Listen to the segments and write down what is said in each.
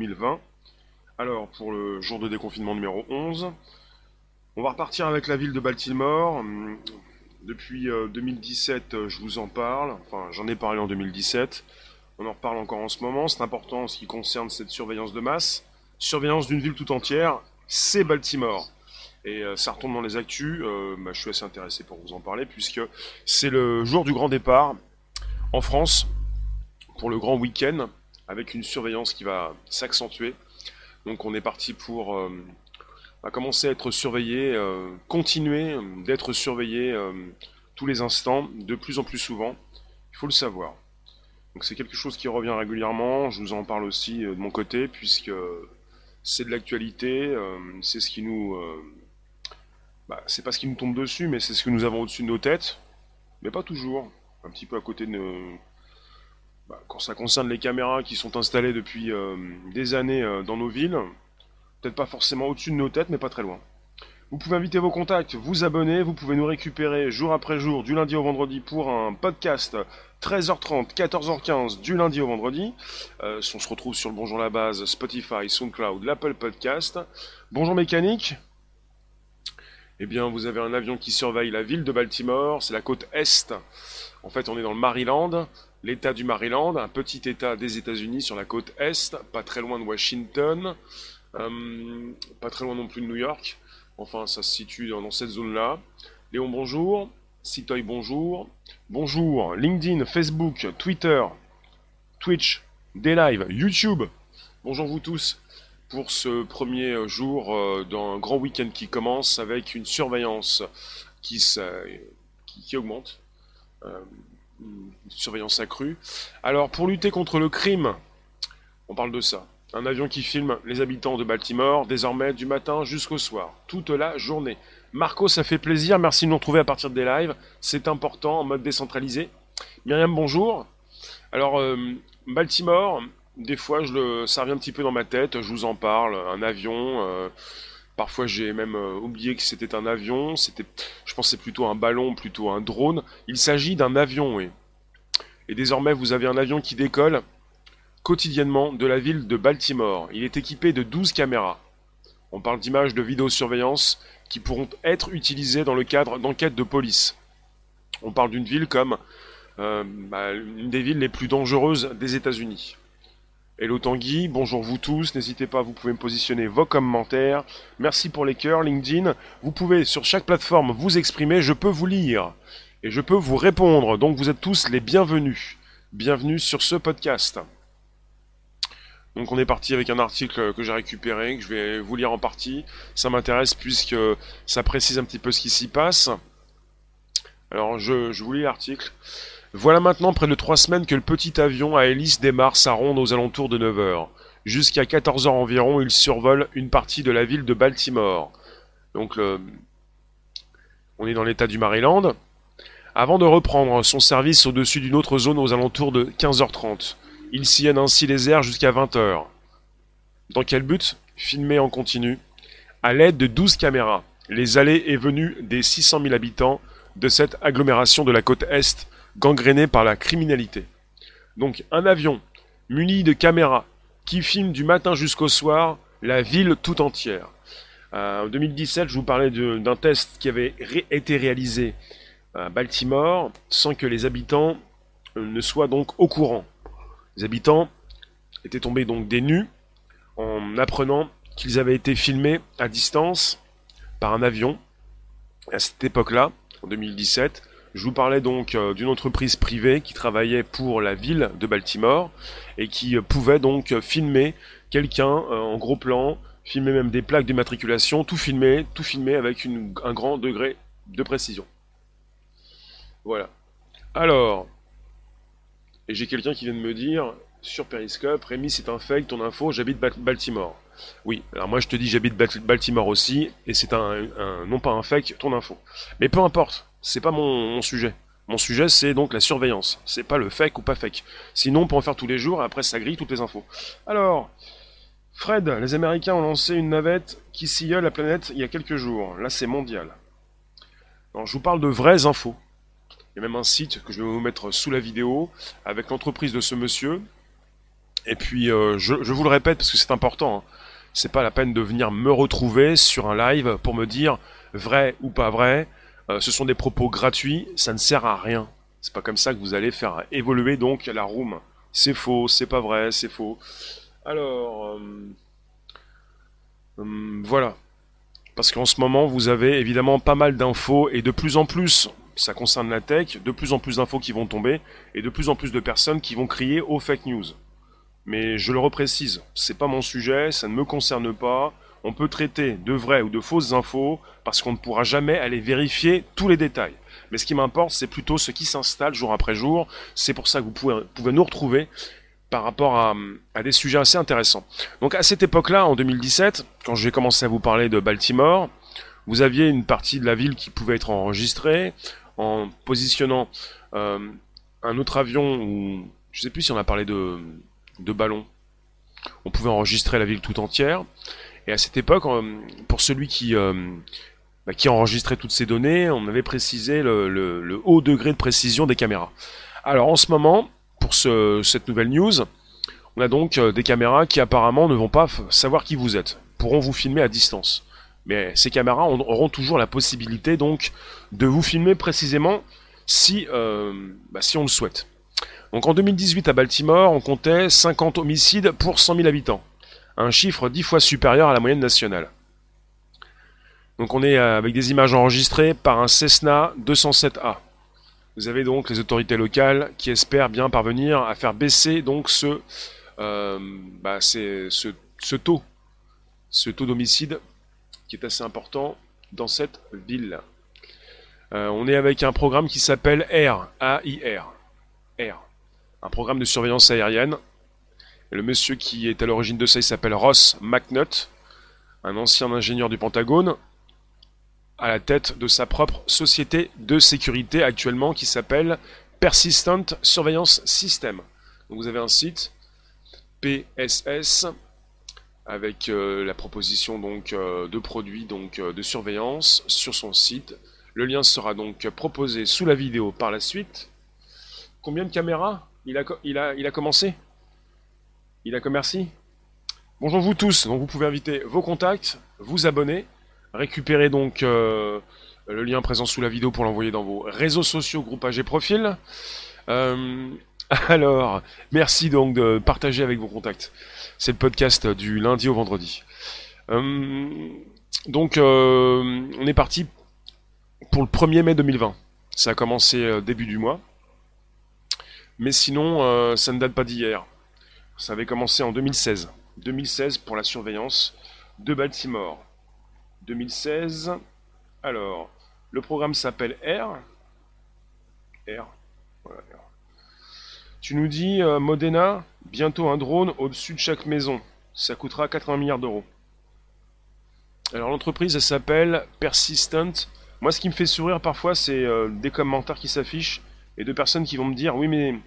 2020. Alors, pour le jour de déconfinement numéro 11, on va repartir avec la ville de Baltimore. Hum, depuis 2017, euh, je vous en parle. Enfin, j'en ai parlé en 2017. On en reparle encore en ce moment. C'est important en ce qui concerne cette surveillance de masse. Surveillance d'une ville tout entière, c'est Baltimore. Et euh, ça retombe dans les actus. Euh, bah, je suis assez intéressé pour vous en parler puisque c'est le jour du grand départ en France pour le grand week-end avec une surveillance qui va s'accentuer. Donc on est parti pour euh, commencer à être surveillé, euh, continuer d'être surveillé euh, tous les instants, de plus en plus souvent. Il faut le savoir. Donc c'est quelque chose qui revient régulièrement. Je vous en parle aussi de mon côté puisque c'est de l'actualité, c'est ce qui nous, bah, c'est pas ce qui nous tombe dessus, mais c'est ce que nous avons au-dessus de nos têtes, mais pas toujours. Un petit peu à côté de nos, bah, quand ça concerne les caméras qui sont installées depuis euh, des années euh, dans nos villes, peut-être pas forcément au-dessus de nos têtes, mais pas très loin. Vous pouvez inviter vos contacts, vous abonner, vous pouvez nous récupérer jour après jour, du lundi au vendredi, pour un podcast 13h30, 14h15, du lundi au vendredi. Euh, on se retrouve sur le Bonjour la base, Spotify, SoundCloud, l'Apple Podcast. Bonjour mécanique. Eh bien, vous avez un avion qui surveille la ville de Baltimore, c'est la côte est. En fait, on est dans le Maryland l'État du Maryland, un petit État des États-Unis sur la côte Est, pas très loin de Washington, euh, pas très loin non plus de New York. Enfin, ça se situe dans, cette zone-là. Léon, bonjour. Citoy, bonjour. Bonjour. LinkedIn, Facebook, Twitter, Twitch, des lives, YouTube. Bonjour vous tous pour ce premier jour euh, d'un grand week-end qui commence avec une surveillance qui, augmente. Euh, surveillance accrue. Alors, pour lutter contre le crime, on parle de ça. Un avion qui filme les habitants de Baltimore, désormais du matin jusqu'au soir, toute la journée. Marco, ça fait plaisir, merci de nous retrouver à partir des lives. C'est important, en mode décentralisé. Myriam, bonjour. Alors, euh, Baltimore, des fois, je le, ça revient un petit peu dans ma tête, je vous en parle. Un avion, euh, Parfois, j'ai même euh, oublié que c'était un avion. C'était, je pense, c'est plutôt un ballon, plutôt un drone. Il s'agit d'un avion, oui. Et désormais, vous avez un avion qui décolle quotidiennement de la ville de Baltimore. Il est équipé de 12 caméras. On parle d'images de vidéosurveillance qui pourront être utilisées dans le cadre d'enquêtes de police. On parle d'une ville comme euh, bah, une des villes les plus dangereuses des États-Unis. Hello Tanguy, bonjour vous tous, n'hésitez pas, vous pouvez me positionner vos commentaires. Merci pour les cœurs, LinkedIn. Vous pouvez sur chaque plateforme vous exprimer, je peux vous lire et je peux vous répondre. Donc vous êtes tous les bienvenus. Bienvenue sur ce podcast. Donc on est parti avec un article que j'ai récupéré, que je vais vous lire en partie. Ça m'intéresse puisque ça précise un petit peu ce qui s'y passe. Alors je, je vous lis l'article. Voilà maintenant près de trois semaines que le petit avion à hélice démarre sa ronde aux alentours de 9 heures. Jusqu'à 14 heures environ, il survole une partie de la ville de Baltimore. Donc on est dans l'état du Maryland. Avant de reprendre son service au-dessus d'une autre zone aux alentours de 15h30. Il sillonne ainsi les airs jusqu'à 20h. Dans quel but? Filmer en continu. À l'aide de 12 caméras, les allées et venues des 600 000 habitants de cette agglomération de la côte Est gangréné par la criminalité. Donc un avion muni de caméras qui filme du matin jusqu'au soir la ville tout entière. Euh, en 2017, je vous parlais d'un test qui avait été réalisé à Baltimore sans que les habitants euh, ne soient donc au courant. Les habitants étaient tombés donc des nus en apprenant qu'ils avaient été filmés à distance par un avion à cette époque-là, en 2017, je vous parlais donc euh, d'une entreprise privée qui travaillait pour la ville de Baltimore et qui euh, pouvait donc filmer quelqu'un euh, en gros plan, filmer même des plaques d'immatriculation, tout filmer, tout filmer avec un grand degré de précision. Voilà. Alors, et j'ai quelqu'un qui vient de me dire sur Periscope, Rémi c'est un fake, ton info, j'habite Baltimore. Oui, alors moi je te dis j'habite Baltimore aussi, et c'est un, non pas un fake, ton info. Mais peu importe, c'est pas mon, sujet. Mon sujet, c'est donc la surveillance. C'est pas le fake ou pas fake. Sinon, on peut en faire tous les jours et après, ça grille toutes les infos. Alors, Fred, les Américains ont lancé une navette qui sillonne la planète il y a quelques jours. Là, c'est mondial. Je vous parle de vraies infos. Il y a même un site que je vais vous mettre sous la vidéo avec l'entreprise de ce monsieur. Et puis, je, vous le répète parce que c'est important. Hein. C'est pas la peine de venir me retrouver sur un live pour me dire vrai ou pas vrai. Ce sont des propos gratuits, ça ne sert à rien. C'est pas comme ça que vous allez faire évoluer donc la room. C'est faux, c'est pas vrai, c'est faux. Alors, voilà. Parce qu'en ce moment, vous avez évidemment pas mal d'infos et de plus en plus, ça concerne la tech, de plus en plus d'infos qui vont tomber et de plus en plus de personnes qui vont crier aux fake news. Mais je le reprécise, c'est pas mon sujet, ça ne me concerne pas. On peut traiter de vraies ou de fausses infos parce qu'on ne pourra jamais aller vérifier tous les détails. Mais ce qui m'importe, c'est plutôt ce qui s'installe jour après jour. C'est pour ça que vous pouvez, nous retrouver par rapport à, des sujets assez intéressants. Donc à cette époque-là, en 2017, quand j'ai commencé à vous parler de Baltimore, vous aviez une partie de la ville qui pouvait être enregistrée en positionnant euh, un autre avion ou je sais plus si on a parlé de, de ballon. On pouvait enregistrer la ville tout entière. Et à cette époque, pour celui qui, euh, bah, qui enregistrait toutes ces données, on avait précisé le, le haut degré de précision des caméras. Alors en ce moment, pour cette nouvelle news, on a donc euh, des caméras qui apparemment ne vont pas savoir qui vous êtes, pourront vous filmer à distance. Mais ces caméras auront toujours la possibilité donc de vous filmer précisément si, euh, bah, si on le souhaite. Donc en 2018 à Baltimore, on comptait 50 homicides pour 100 000 habitants, un chiffre 10 fois supérieur à la moyenne nationale. Donc on est euh, avec des images enregistrées par un Cessna 207A. Vous avez donc les autorités locales qui espèrent bien parvenir à faire baisser donc ce, euh, bah, taux, ce taux d'homicide qui est assez important dans cette ville. Euh, on est avec un programme qui s'appelle AIR, A-I-R, AIR, un programme de surveillance aérienne. Le monsieur qui est à l'origine de ça, il s'appelle Ross McNutt, un ancien ingénieur du Pentagone, à la tête de sa propre société de sécurité actuellement qui s'appelle Persistent Surveillance System. Donc vous avez un site PSS avec euh, la proposition donc euh, de produits euh, de surveillance sur son site. Le lien sera donc proposé sous la vidéo par la suite. Combien de caméras? Il a commencé? Il a commerci Bonjour vous tous, donc vous pouvez inviter vos contacts, vous abonner Récupérez donc euh, le lien présent sous la vidéo pour l'envoyer dans vos réseaux sociaux, groupages et profils. Euh, alors, merci donc de partager avec vos contacts. C'est le podcast du lundi au vendredi. Euh, donc, on est parti pour le 1er mai 2020. Ça a commencé début du mois. Mais sinon, ça ne date pas d'hier. Ça avait commencé en 2016. 2016 pour la surveillance de Baltimore. 2016. Alors, le programme s'appelle R. R. Voilà. Tu nous dis, euh, Modena, bientôt un drone au-dessus de chaque maison. Ça coûtera 80 milliards d'euros. Alors l'entreprise, elle s'appelle Persistent. Moi, ce qui me fait sourire parfois, c'est euh, des commentaires qui s'affichent et de personnes qui vont me dire, oui, mais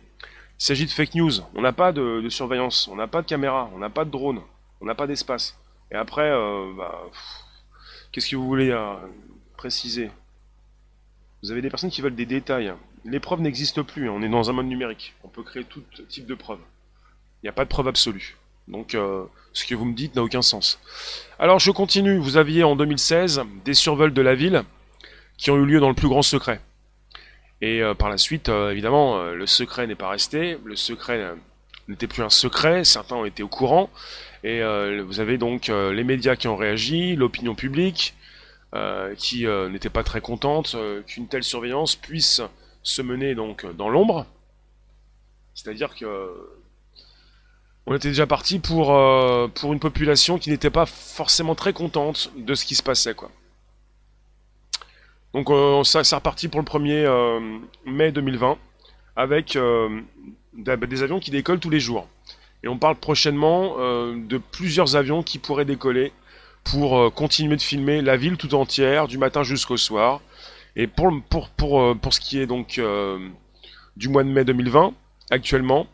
il s'agit de fake news. On n'a pas de, surveillance, on n'a pas de caméra, on n'a pas de drone, on n'a pas d'espace. Et après, euh, bah, Qu'est-ce que vous voulez euh, préciser? Vous avez des personnes qui veulent des détails. Les preuves n'existent plus, on est dans un mode numérique. On peut créer tout type de preuves. Il n'y a pas de preuve absolue. Donc euh, ce que vous me dites n'a aucun sens. Alors je continue, vous aviez en 2016 des survols de la ville qui ont eu lieu dans le plus grand secret. Et euh, par la suite, évidemment, le secret n'est pas resté, le secret n'était plus un secret, certains ont été au courant, et euh, vous avez donc euh, les médias qui ont réagi, l'opinion publique, euh, qui n'était pas très contente qu'une telle surveillance puisse se mener donc dans l'ombre. C'est-à-dire que on était déjà parti pour, pour une population qui n'était pas forcément très contente de ce qui se passait. Quoi. Donc ça, c'est reparti pour le 1er mai 2020 avec des avions qui décollent tous les jours. Et on parle prochainement euh, de plusieurs avions qui pourraient décoller pour euh, continuer de filmer la ville tout entière, du matin jusqu'au soir. Et pour, pour, pour, euh, pour ce qui est donc du mois de mai 2020, actuellement,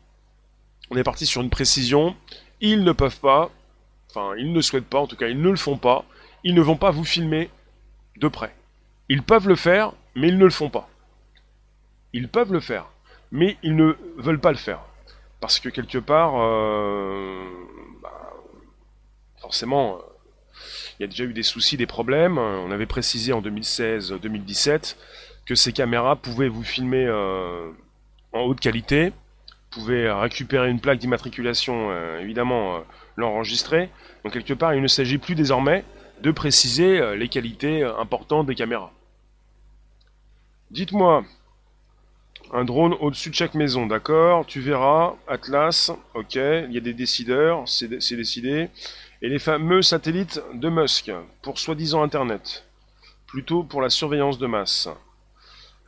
on est parti sur une précision. Ils ne peuvent pas, enfin ils ne souhaitent pas, en tout cas ils ne le font pas, ils ne vont pas vous filmer de près. Ils peuvent le faire, mais ils ne le font pas. Ils peuvent le faire, mais ils ne veulent pas le faire. Parce que quelque part, bah, forcément, il y a déjà eu des soucis, des problèmes. On avait précisé en 2016-2017 que ces caméras pouvaient vous filmer en haute qualité, pouvaient récupérer une plaque d'immatriculation, évidemment l'enregistrer. Donc quelque part, il ne s'agit plus désormais de préciser euh, les qualités euh, importantes des caméras. Dites-moi, un drone au-dessus de chaque maison, d'accord? Tu verras, Atlas, ok, il y a des décideurs, c'est décidé. Et les fameux satellites de Musk, pour soi-disant Internet. Plutôt pour la surveillance de masse.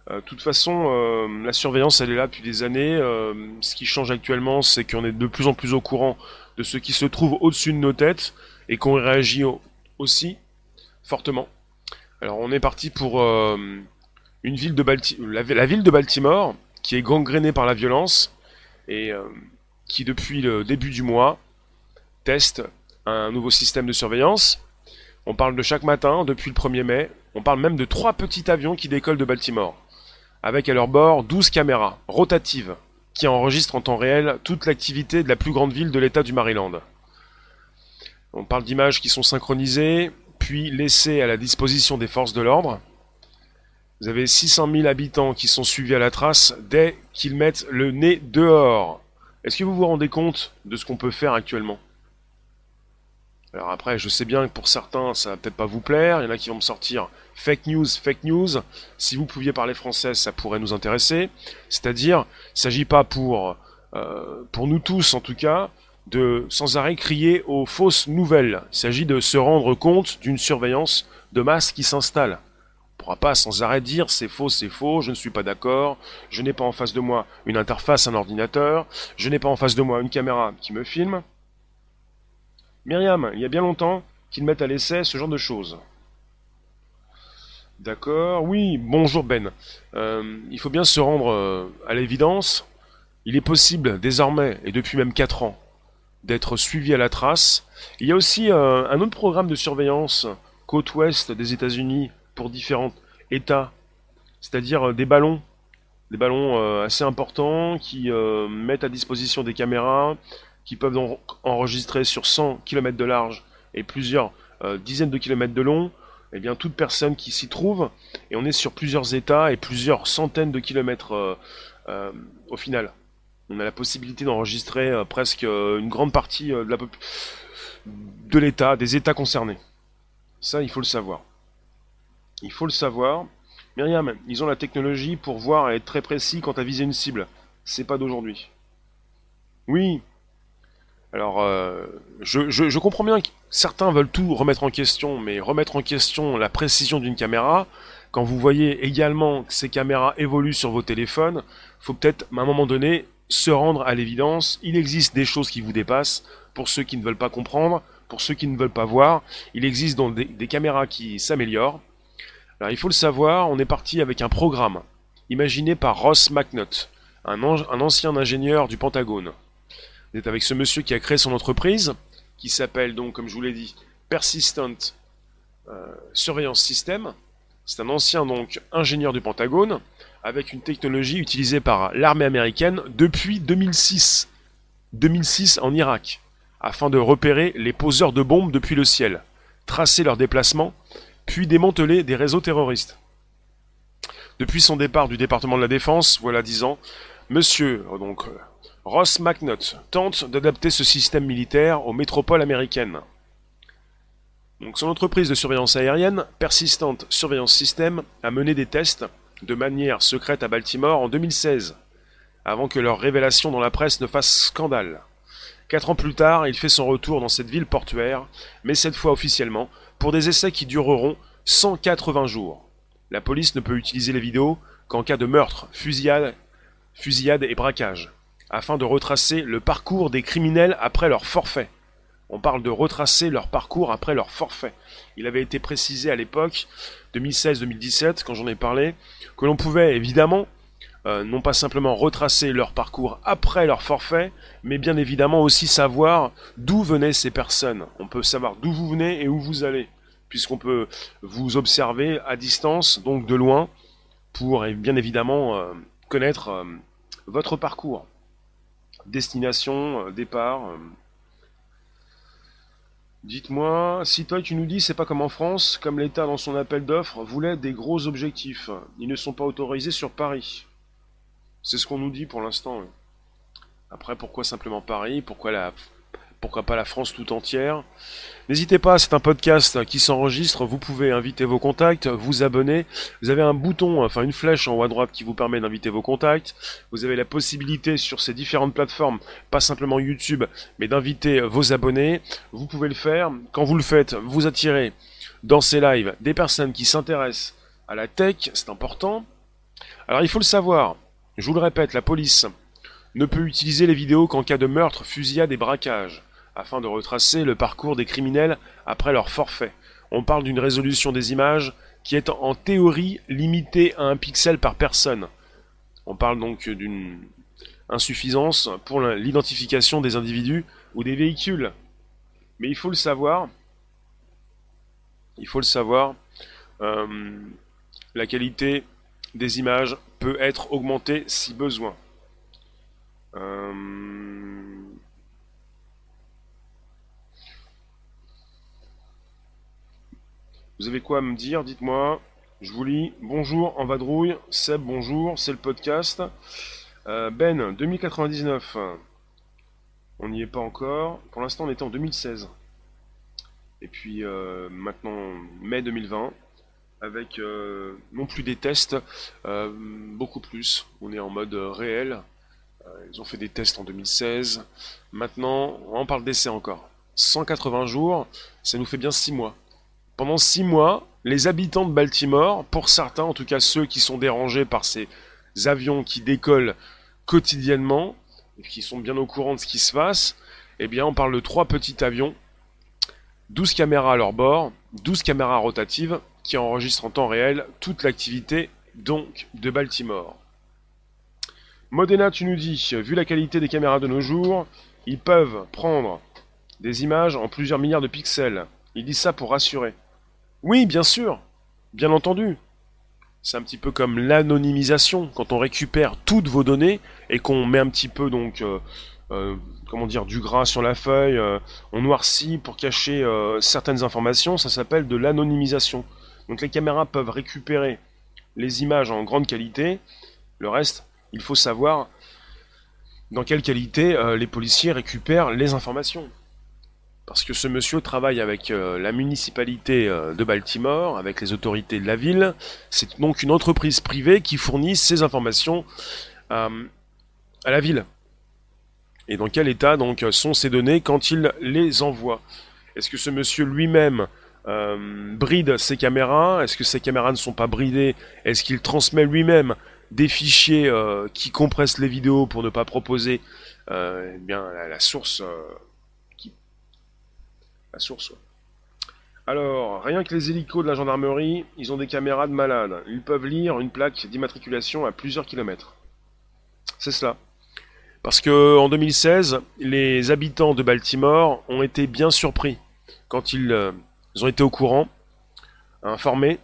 De euh, toute façon, la surveillance, elle est là depuis des années. ce qui change actuellement, c'est qu'on est de plus en plus au courant de ce qui se trouve au-dessus de nos têtes et qu'on réagit aussi fortement. Alors on est parti pour euh, une ville de la, ville de Baltimore qui est gangrénée par la violence et euh, qui depuis le début du mois teste un nouveau système de surveillance. On parle de chaque matin depuis le 1er mai. On parle même de trois petits avions qui décollent de Baltimore avec à leur bord 12 caméras rotatives qui enregistrent en temps réel toute l'activité de la plus grande ville de l'État du Maryland. On parle d'images qui sont synchronisées, puis laissées à la disposition des forces de l'ordre. Vous avez 600 000 habitants qui sont suivis à la trace dès qu'ils mettent le nez dehors. Est-ce que vous vous rendez compte de ce qu'on peut faire actuellement? Alors après, je sais bien que pour certains, ça va peut-être pas vous plaire. Il y en a qui vont me sortir fake news, fake news. Si vous pouviez parler français, ça pourrait nous intéresser. C'est-à-dire, il ne s'agit pas pour, euh, pour nous tous, en tout cas, de sans arrêt crier aux fausses nouvelles. Il s'agit de se rendre compte d'une surveillance de masse qui s'installe. Pourra pas sans arrêt dire c'est faux, c'est faux, je ne suis pas d'accord, je n'ai pas en face de moi une interface, un ordinateur, je n'ai pas en face de moi une caméra qui me filme. Myriam, il y a bien longtemps qu'ils mettent à l'essai ce genre de choses. D'accord, oui, bonjour Ben. Euh, il faut bien se rendre euh, à l'évidence. Il est possible désormais, et depuis même 4 ans, d'être suivi à la trace. Il y a aussi euh, un autre programme de surveillance côte ouest des États-Unis pour différents États, c'est-à-dire euh, des ballons, des ballons euh, assez importants qui mettent à disposition des caméras qui peuvent donc enregistrer sur 100 km de large et plusieurs dizaines de kilomètres de long, eh bien toute personne qui s'y trouve, et on est sur plusieurs États et plusieurs centaines de kilomètres au final on a la possibilité d'enregistrer euh, presque euh, une grande partie euh, de l'État, des États concernés. Ça, il faut le savoir. Il faut le savoir. Myriam, ils ont la technologie pour voir et être très précis quant à viser une cible. C'est pas d'aujourd'hui. Oui. Alors, je, je, comprends bien que certains veulent tout remettre en question, mais remettre en question la précision d'une caméra, quand vous voyez également que ces caméras évoluent sur vos téléphones, faut peut-être à un moment donné se rendre à l'évidence. Il existe des choses qui vous dépassent. Pour ceux qui ne veulent pas comprendre, pour ceux qui ne veulent pas voir, il existe donc des, caméras qui s'améliorent. Alors il faut le savoir, on est parti avec un programme imaginé par Ross McNutt, un, ancien ingénieur du Pentagone. Vous êtes avec ce monsieur qui a créé son entreprise, qui s'appelle donc, comme je vous l'ai dit, Persistent euh, Surveillance System. C'est un ancien donc ingénieur du Pentagone avec une technologie utilisée par l'armée américaine depuis 2006. 2006 en Irak, afin de repérer les poseurs de bombes depuis le ciel, tracer leurs déplacements, puis démanteler des réseaux terroristes. Depuis son départ du département de la Défense, voilà dix ans, Monsieur donc Ross McNutt tente d'adapter ce système militaire aux métropoles américaines. Son entreprise de surveillance aérienne, Persistent Surveillance System, a mené des tests de manière secrète à Baltimore en 2016, avant que leur révélation dans la presse ne fasse scandale. Quatre ans plus tard, il fait son retour dans cette ville portuaire, mais cette fois officiellement, pour des essais qui dureront 180 jours. La police ne peut utiliser les vidéos qu'en cas de meurtre, fusillade, et braquage, afin de retracer le parcours des criminels après leur forfait. On parle de retracer leur parcours après leur forfait. Il avait été précisé à l'époque, 2016-2017, quand j'en ai parlé, que l'on pouvait évidemment euh, non pas simplement retracer leur parcours après leur forfait, mais bien évidemment aussi savoir d'où venaient ces personnes. On peut savoir d'où vous venez et où vous allez, puisqu'on peut vous observer à distance, donc de loin, pour bien évidemment euh, connaître euh, votre parcours. destination, départ. Dites-moi, si toi tu nous dis c'est pas comme en France, comme l'État dans son appel d'offres voulait des gros objectifs. Ils ne sont pas autorisés sur Paris. C'est ce qu'on nous dit pour l'instant. Après, pourquoi simplement Paris? Pourquoi la pourquoi pas la France tout entière? N'hésitez pas, c'est un podcast qui s'enregistre, vous pouvez inviter vos contacts, vous abonner. Vous avez un bouton, enfin une flèche en haut à droite qui vous permet d'inviter vos contacts. Vous avez la possibilité sur ces différentes plateformes, pas simplement YouTube, mais d'inviter vos abonnés. Vous pouvez le faire. Quand vous le faites, vous attirez dans ces lives des personnes qui s'intéressent à la tech, c'est important. Alors il faut le savoir, je vous le répète, la police ne peut utiliser les vidéos qu'en cas de meurtre, fusillade et braquage afin de retracer le parcours des criminels après leur forfait. On parle d'une résolution des images qui est en théorie limitée à un pixel par personne. On parle donc d'une insuffisance pour l'identification des individus ou des véhicules. Mais il faut le savoir, il faut le savoir, euh, la qualité des images peut être augmentée si besoin. Euh, Vous avez quoi à me dire? Dites-moi. Je vous lis. Bonjour en vadrouille. Seb, bonjour. C'est le podcast. Euh, ben, 2099. On n'y est pas encore. Pour l'instant, on était en 2016. Et puis euh, maintenant, mai 2020. Avec euh, non plus des tests, beaucoup plus. On est en mode réel. ils ont fait des tests en 2016. Maintenant, on parle d'essai encore. 180 jours, ça nous fait bien 6 mois. Pendant six mois, les habitants de Baltimore, pour certains, en tout cas ceux qui sont dérangés par ces avions qui décollent quotidiennement, et qui sont bien au courant de ce qui se passe, eh bien on parle de trois petits avions, 12 caméras à leur bord, 12 caméras rotatives qui enregistrent en temps réel toute l'activité donc de Baltimore. Modena, tu nous dis, vu la qualité des caméras de nos jours, ils peuvent prendre des images en plusieurs milliards de pixels. Ils disent ça pour rassurer. Oui, bien sûr, bien entendu. C'est un petit peu comme l'anonymisation, quand on récupère toutes vos données et qu'on met un petit peu donc euh, euh, comment dire du gras sur la feuille, euh, on noircit pour cacher certaines informations, ça s'appelle de l'anonymisation. Donc les caméras peuvent récupérer les images en grande qualité, le reste, il faut savoir dans quelle qualité les policiers récupèrent les informations parce que ce monsieur travaille avec euh, la municipalité euh, de Baltimore, avec les autorités de la ville. C'est donc une entreprise privée qui fournit ces informations euh, à la ville. Et dans quel état donc sont ces données quand il les envoie? Est-ce que ce monsieur lui-même bride ses caméras Est-ce que ces caméras ne sont pas bridées? Est-ce qu'il transmet lui-même des fichiers qui compressent les vidéos pour ne pas proposer eh bien, la source la source. Alors, rien que les hélicos de la gendarmerie, ils ont des caméras de malades. Ils peuvent lire une plaque d'immatriculation à plusieurs kilomètres. C'est cela. Parce que en 2016, les habitants de Baltimore ont été bien surpris quand ils, euh, ont été au courant, informés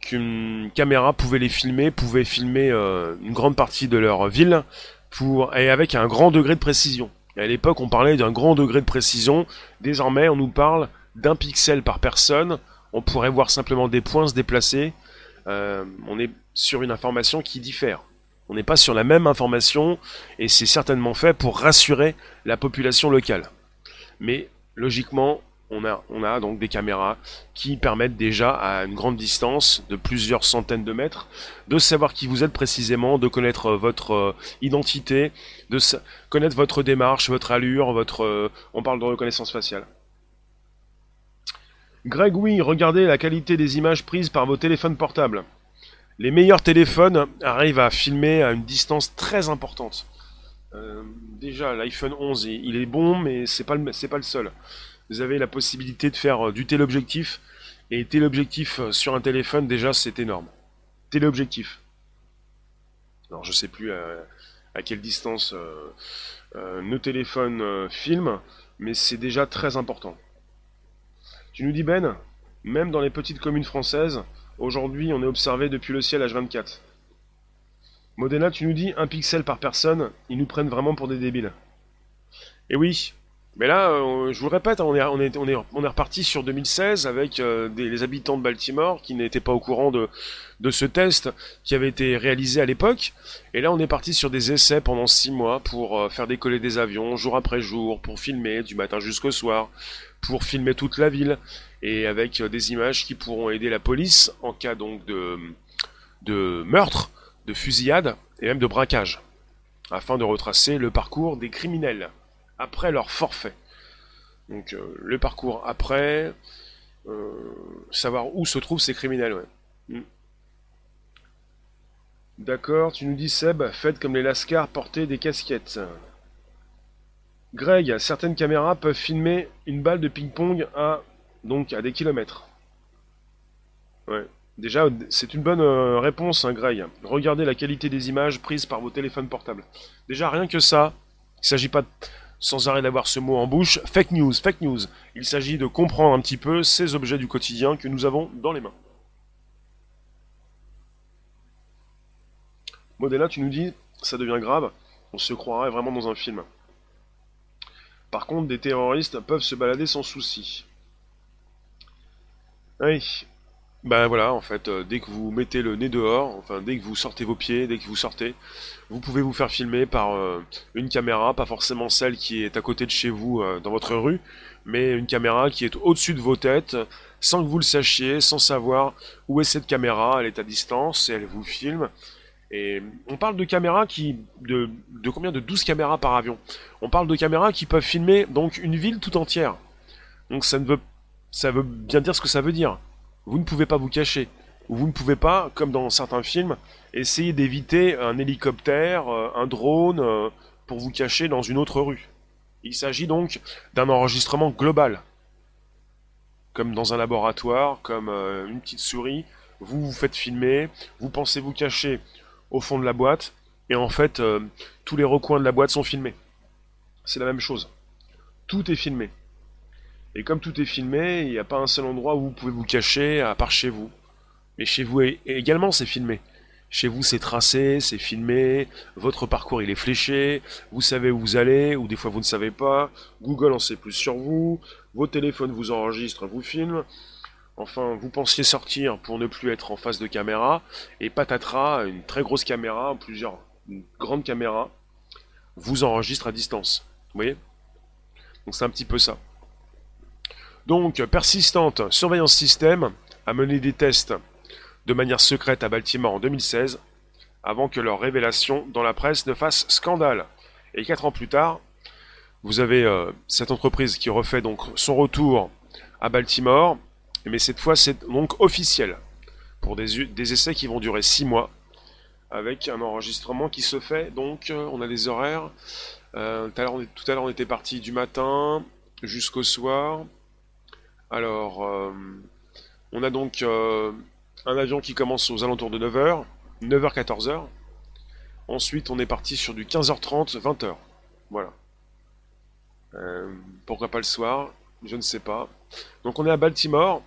qu'une caméra pouvait les filmer, pouvait filmer euh, une grande partie de leur ville, pour, et avec un grand degré de précision à l'époque, on parlait d'un grand degré de précision. Désormais, on nous parle d'un pixel par personne. On pourrait voir simplement des points se déplacer. Euh, on est sur une information qui diffère. On n'est pas sur la même information et c'est certainement fait pour rassurer la population locale. Mais logiquement, on a, on a donc des caméras qui permettent déjà à une grande distance de plusieurs centaines de mètres de savoir qui vous êtes précisément, de connaître euh, votre euh, identité, de connaître votre démarche, votre allure, votre. Euh, on parle de reconnaissance faciale. Greg, oui, regardez la qualité des images prises par vos téléphones portables. Les meilleurs téléphones arrivent à filmer à une distance très importante. déjà, l'iPhone 11, il est bon, mais c'est pas pas le seul vous avez la possibilité de faire euh, du téléobjectif. Et téléobjectif euh, sur un téléphone, déjà, c'est énorme. Téléobjectif. Alors, je sais plus à, quelle distance euh, nos téléphones filment, mais c'est déjà très important. Tu nous dis, Ben, même dans les petites communes françaises, aujourd'hui, on est observé depuis le ciel H24. Modena, tu nous dis un pixel par personne, ils nous prennent vraiment pour des débiles. Et oui, mais là, euh, je vous le répète, on est, on est, reparti sur 2016 avec euh, les habitants de Baltimore qui n'étaient pas au courant de, ce test qui avait été réalisé à l'époque. Et là, on est parti sur des essais pendant six mois pour euh, faire décoller des avions jour après jour, pour filmer du matin jusqu'au soir, pour filmer toute la ville et avec des images qui pourront aider la police en cas de, de meurtre, de fusillade et même de braquage, afin de retracer le parcours des criminels après leur forfait. Donc euh, le parcours après, euh, savoir où se trouvent ces criminels. Ouais. Mm. D'accord, tu nous dis Seb, faites comme les Lascars, portez des casquettes. Greg, certaines caméras peuvent filmer une balle de ping-pong à donc à des kilomètres. Ouais. Déjà, c'est une bonne euh, réponse, hein, Greg. Regardez la qualité des images prises par vos téléphones portables. Déjà, rien que ça, il ne s'agit pas sans arrêt d'avoir ce mot en bouche, fake news, fake news. Il s'agit de comprendre un petit peu ces objets du quotidien que nous avons dans les mains. Modella, tu nous dis, ça devient grave, on se croirait vraiment dans un film. Par contre, des terroristes peuvent se balader sans souci. Oui, ben voilà, en fait, euh, dès que vous mettez le nez dehors, enfin dès que vous sortez vos pieds, dès que vous sortez, vous pouvez vous faire filmer par euh, une caméra, pas forcément celle qui est à côté de chez vous euh, dans votre rue, mais une caméra qui est au-dessus de vos têtes, sans que vous le sachiez, sans savoir où est cette caméra, elle est à distance et elle vous filme. Et on parle de caméras qui. de, de combien De 12 caméras par avion? On parle de caméras qui peuvent filmer donc une ville tout entière. Donc ça ne veut. ça veut bien dire ce que ça veut dire vous ne pouvez pas vous cacher. Vous ne pouvez pas, comme dans certains films, essayer d'éviter un hélicoptère, euh, un drone, euh, pour vous cacher dans une autre rue. Il s'agit donc d'un enregistrement global. Comme dans un laboratoire, comme euh, une petite souris, vous vous faites filmer, vous pensez vous cacher au fond de la boîte, et en fait, tous les recoins de la boîte sont filmés. C'est la même chose. Tout est filmé. Et comme tout est filmé, il n'y a pas un seul endroit où vous pouvez vous cacher, à part chez vous. Mais chez vous également, c'est filmé. Chez vous, c'est tracé, c'est filmé, votre parcours, il est fléché, vous savez où vous allez, ou des fois vous ne savez pas, Google en sait plus sur vous, vos téléphones vous enregistrent, vous filment. Enfin, vous pensiez sortir pour ne plus être en face de caméra, et patatras, une très grosse caméra, plusieurs, une grande caméra, vous enregistre à distance. Vous voyez? Donc c'est un petit peu ça. Donc, persistante surveillance système a mené des tests de manière secrète à Baltimore en 2016, avant que leur révélation dans la presse ne fasse scandale. Et quatre ans plus tard, vous avez euh, cette entreprise qui refait donc son retour à Baltimore, mais cette fois c'est donc officiel, pour des, essais qui vont durer six mois, avec un enregistrement qui se fait, donc euh, on a des horaires, euh, tout à l'heure on était parti du matin jusqu'au soir, alors, euh, on a donc euh, un avion qui commence aux alentours de 9h, 9h, 14h. Ensuite, on est parti sur du 15h30, 20h. Voilà. Euh, pourquoi pas le soir? Je ne sais pas. Donc on est à Baltimore,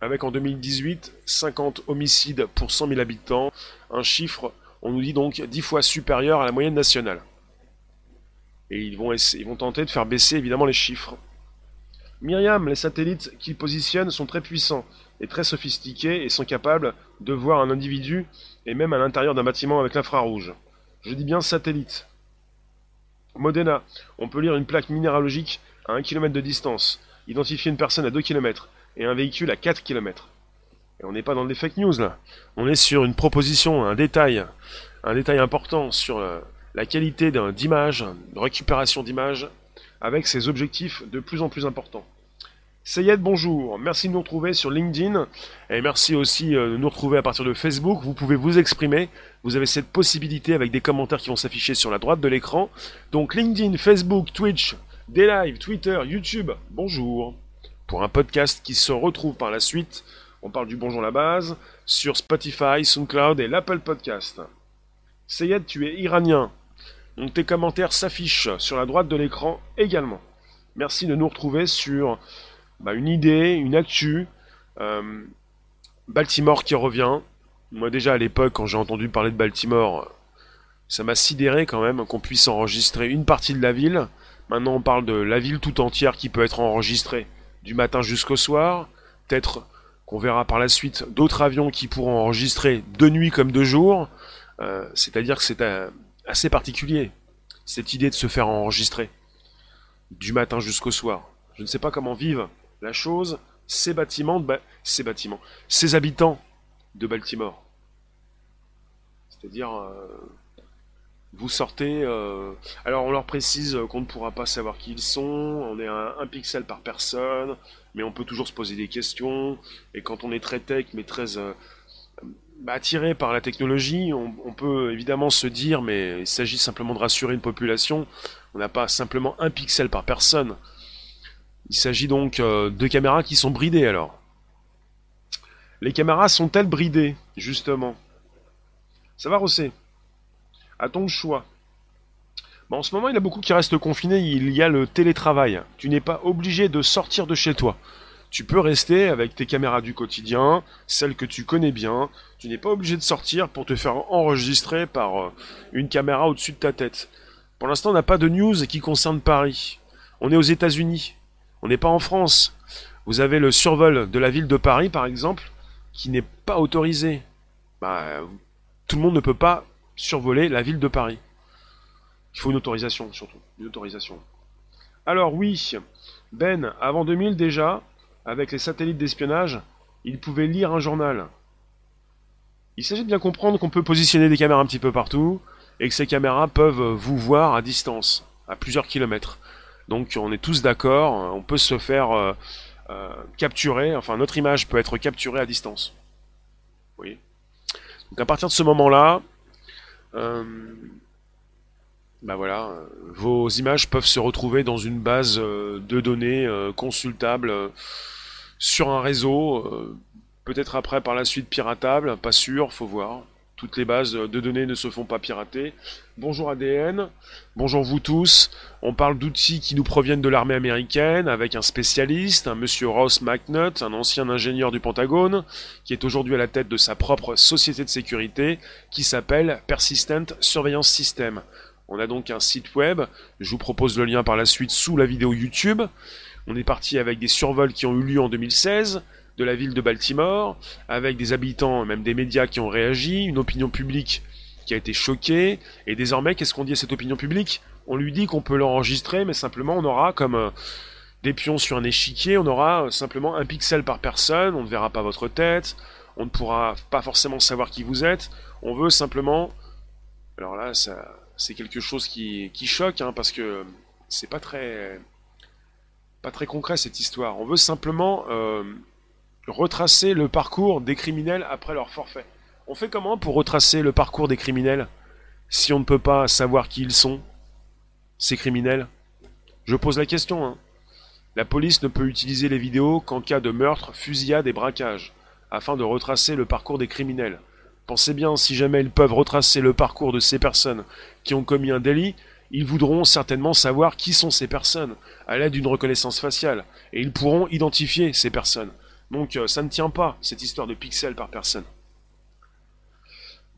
avec en 2018 50 homicides pour 100 000 habitants, un chiffre, on nous dit donc 10 fois supérieur à la moyenne nationale. Et ils vont, ils vont tenter de faire baisser évidemment les chiffres. Myriam, les satellites qu'ils positionnent sont très puissants et très sophistiqués et sont capables de voir un individu et même à l'intérieur d'un bâtiment avec l'infrarouge. Je dis bien satellite. Modena, on peut lire une plaque minéralogique à 1 km de distance, identifier une personne à 2 km et un véhicule à 4 km. Et on n'est pas dans des fake news là. On est sur une proposition, un détail, un détail important sur euh, la qualité d'image, de récupération d'images avec ses objectifs de plus en plus importants. Sayed, bonjour. Merci de nous retrouver sur LinkedIn et merci aussi euh, de nous retrouver à partir de Facebook. Vous pouvez vous exprimer. Vous avez cette possibilité avec des commentaires qui vont s'afficher sur la droite de l'écran. Donc LinkedIn, Facebook, Twitch, des Twitter, YouTube. Bonjour. Pour un podcast qui se retrouve par la suite, on parle du bonjour à la base sur Spotify, SoundCloud et l'Apple Podcast. Sayed, tu es iranien. Donc tes commentaires s'affichent sur la droite de l'écran également. Merci de nous retrouver sur bah, une idée, une actu. Euh, Baltimore qui revient. Moi déjà à l'époque quand j'ai entendu parler de Baltimore, ça m'a sidéré quand même qu'on puisse enregistrer une partie de la ville, Maintenant, on parle de la ville tout entière qui peut être enregistrée du matin jusqu'au soir. Peut-être qu'on verra par la suite d'autres avions qui pourront enregistrer de nuit comme de jour. Euh, c'est-à-dire que c'est euh, assez particulier, cette idée de se faire enregistrer du matin jusqu'au soir. Je ne sais pas comment vivent la chose ces bâtiments, ces bâtiments, ces habitants de Baltimore. C'est-à-dire, euh, vous sortez. Euh, alors on leur précise qu'on ne pourra pas savoir qui ils sont, on est un, un, pixel par personne, mais on peut toujours se poser des questions. Et quand on est très tech, mais très euh, bah, attiré par la technologie, on, peut évidemment se dire, mais il s'agit simplement de rassurer une population. On n'a pas simplement un pixel par personne. Il s'agit donc euh, de caméras qui sont bridées alors. Les caméras sont-elles bridées, justement? Ça va, Rossé à ton choix. En ce moment, il y a beaucoup qui restent confinés. Il y a le télétravail. Tu n'es pas obligé de sortir de chez toi. Tu peux rester avec tes caméras du quotidien, celles que tu connais bien. Tu n'es pas obligé de sortir pour te faire enregistrer par euh, une caméra au-dessus de ta tête. Pour l'instant, on n'a pas de news qui concerne Paris. On est aux États-Unis. On n'est pas en France. Vous avez le survol de la ville de Paris, par exemple, qui n'est pas autorisé. Bah, tout le monde ne peut pas survoler la ville de Paris. Il faut une autorisation, surtout. Une autorisation. Alors oui, Ben, avant 2000 déjà, avec les satellites d'espionnage, il pouvait lire un journal. Il s'agit de bien comprendre qu'on peut positionner des caméras un petit peu partout, et que ces caméras peuvent vous voir à distance, à plusieurs kilomètres. Donc on est tous d'accord, on peut se faire euh, euh, capturer, enfin notre image peut être capturée à distance. Vous voyez? Donc à partir de ce moment-là, euh, bah voilà, vos images peuvent se retrouver dans une base de données consultable sur un réseau, peut-être après par la suite piratable, pas sûr, faut voir. Toutes les bases de données ne se font pas pirater. Bonjour ADN, bonjour vous tous. On parle d'outils qui nous proviennent de l'armée américaine avec un spécialiste, un monsieur Ross McNutt, un ancien ingénieur du Pentagone, qui est aujourd'hui à la tête de sa propre société de sécurité qui s'appelle Persistent Surveillance System. On a donc un site web, je vous propose le lien par la suite sous la vidéo YouTube. On est parti avec des survols qui ont eu lieu en 2016, de la ville de Baltimore, avec des habitants, même des médias qui ont réagi, une opinion publique qui a été choquée, et désormais, qu'est-ce qu'on dit à cette opinion publique? On lui dit qu'on peut l'enregistrer, mais simplement on aura comme euh, des pions sur un échiquier, on aura euh, simplement un pixel par personne, on ne verra pas votre tête, on ne pourra pas forcément savoir qui vous êtes, on veut simplement... Alors là, c'est quelque chose qui, qui choque, hein, parce que c'est pas très pas très concret cette histoire. On veut simplement euh, retracer le parcours des criminels après leur forfait. On fait comment pour retracer le parcours des criminels si on ne peut pas savoir qui ils sont, ces criminels? Je pose la question. Hein. La police ne peut utiliser les vidéos qu'en cas de meurtre, fusillade et braquage, afin de retracer le parcours des criminels. Pensez bien, si jamais ils peuvent retracer le parcours de ces personnes qui ont commis un délit, ils voudront certainement savoir qui sont ces personnes, à l'aide d'une reconnaissance faciale, et ils pourront identifier ces personnes. Donc euh, ça ne tient pas, cette histoire de pixels par personne.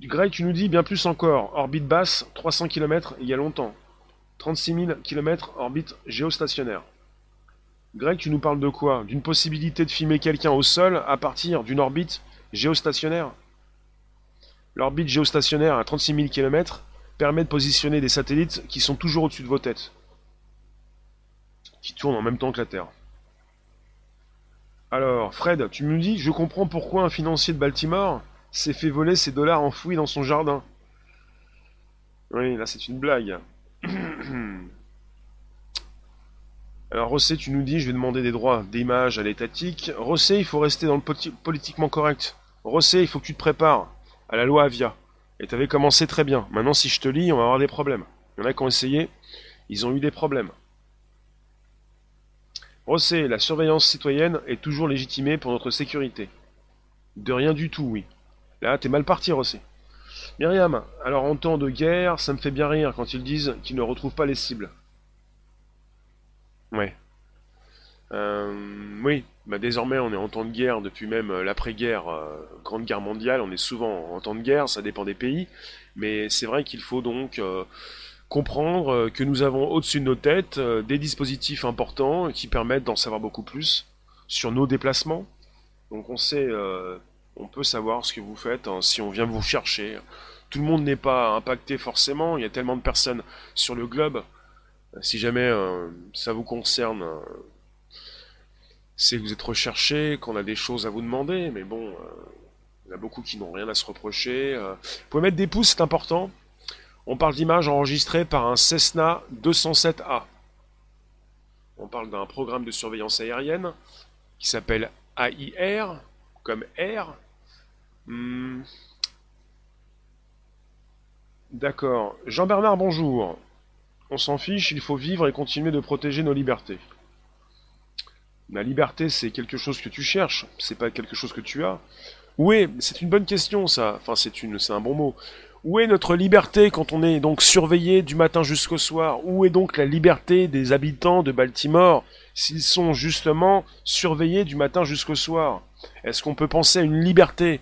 Greg, tu nous dis bien plus encore. Orbite basse, 300 km il y a longtemps. 36 000 km orbite géostationnaire. Greg, tu nous parles de quoi? D'une possibilité de filmer quelqu'un au sol à partir d'une orbite géostationnaire? L'orbite géostationnaire à 36 000 km permet de positionner des satellites qui sont toujours au-dessus de vos têtes. Qui tournent en même temps que la Terre. Alors, Fred, tu me dis, je comprends pourquoi un financier de Baltimore s'est fait voler ses dollars enfouis dans son jardin. Oui, là c'est une blague. Alors Rossé, tu nous dis, je vais demander des droits d'image à l'étatique. Rossé, il faut rester dans le politiquement correct. Rossé, il faut que tu te prépares à la loi Avia. Et tu avais commencé très bien. Maintenant, si je te lis, on va avoir des problèmes. Il y en a qui ont essayé, ils ont eu des problèmes. Rossé, la surveillance citoyenne est toujours légitimée pour notre sécurité. De rien du tout, oui. Là, t'es mal parti, Rossé. Myriam, alors en temps de guerre, ça me fait bien rire quand ils disent qu'ils ne retrouvent pas les cibles. Ouais. Euh, oui, bah désormais on est en temps de guerre depuis même euh, l'après-guerre, euh, Grande Guerre mondiale, on est souvent en temps de guerre, ça dépend des pays, mais c'est vrai qu'il faut donc comprendre que nous avons au-dessus de nos têtes des dispositifs importants qui permettent d'en savoir beaucoup plus sur nos déplacements. Donc on sait, on peut savoir ce que vous faites hein, si on vient vous chercher. Tout le monde n'est pas impacté forcément, il y a tellement de personnes sur le globe. Si jamais ça vous concerne, c'est que vous êtes recherché, qu'on a des choses à vous demander, mais bon, euh, il y en a beaucoup qui n'ont rien à se reprocher. Euh. Vous pouvez mettre des pouces, c'est important. On parle d'images enregistrées par un Cessna 207A. On parle d'un programme de surveillance aérienne qui s'appelle AIR, comme Air. Hmm. D'accord. Jean-Bernard, bonjour. On s'en fiche, il faut vivre et continuer de protéger nos libertés. La liberté, c'est quelque chose que tu cherches, c'est pas quelque chose que tu as. Où est, c'est une bonne question ça, enfin c'est une, c'est un bon mot. Où est notre liberté quand on est donc surveillé du matin jusqu'au soir? Où est donc la liberté des habitants de Baltimore s'ils sont justement surveillés du matin jusqu'au soir? Est-ce qu'on peut penser à une liberté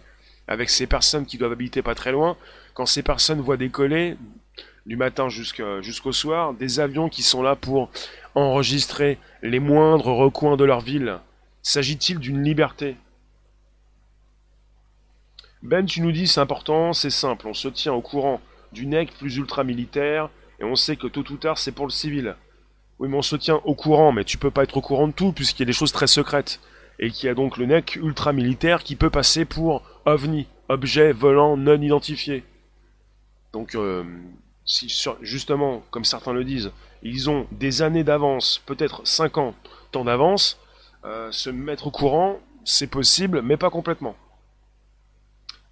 avec ces personnes qui doivent habiter pas très loin quand ces personnes voient décoller du matin jusqu'au soir des avions qui sont là pour enregistrer les moindres recoins de leur ville S'agit-il d'une liberté? Ben, tu nous dis c'est important, c'est simple, on se tient au courant du NEC plus ultra militaire, et on sait que tôt ou tard c'est pour le civil. Oui, mais on se tient au courant, mais tu peux pas être au courant de tout, puisqu'il y a des choses très secrètes. Et qu'il y a donc le NEC ultra militaire qui peut passer pour OVNI, objet volant non identifié. Donc, euh, si justement, comme certains le disent, ils ont des années d'avance, peut-être 5 ans, temps d'avance, euh, se mettre au courant, c'est possible, mais pas complètement.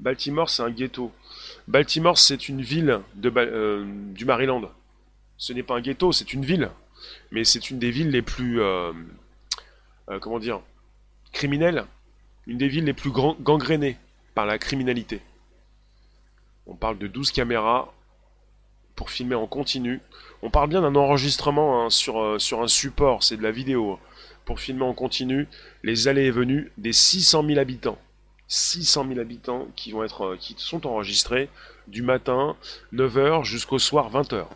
Baltimore, c'est un ghetto. Baltimore, c'est une ville euh, du Maryland. Ce n'est pas un ghetto, c'est une ville. Mais c'est une des villes les plus... Euh, comment dire Criminelles. Une des villes les plus gangrénées par la criminalité. On parle de 12 caméras pour filmer en continu. On parle bien d'un enregistrement hein, sur, euh, sur un support, c'est de la vidéo. Pour filmer en continu les allées et venues des 600 000 habitants. 600 000 habitants qui, vont être, euh, qui sont enregistrés du matin 9h jusqu'au soir 20h.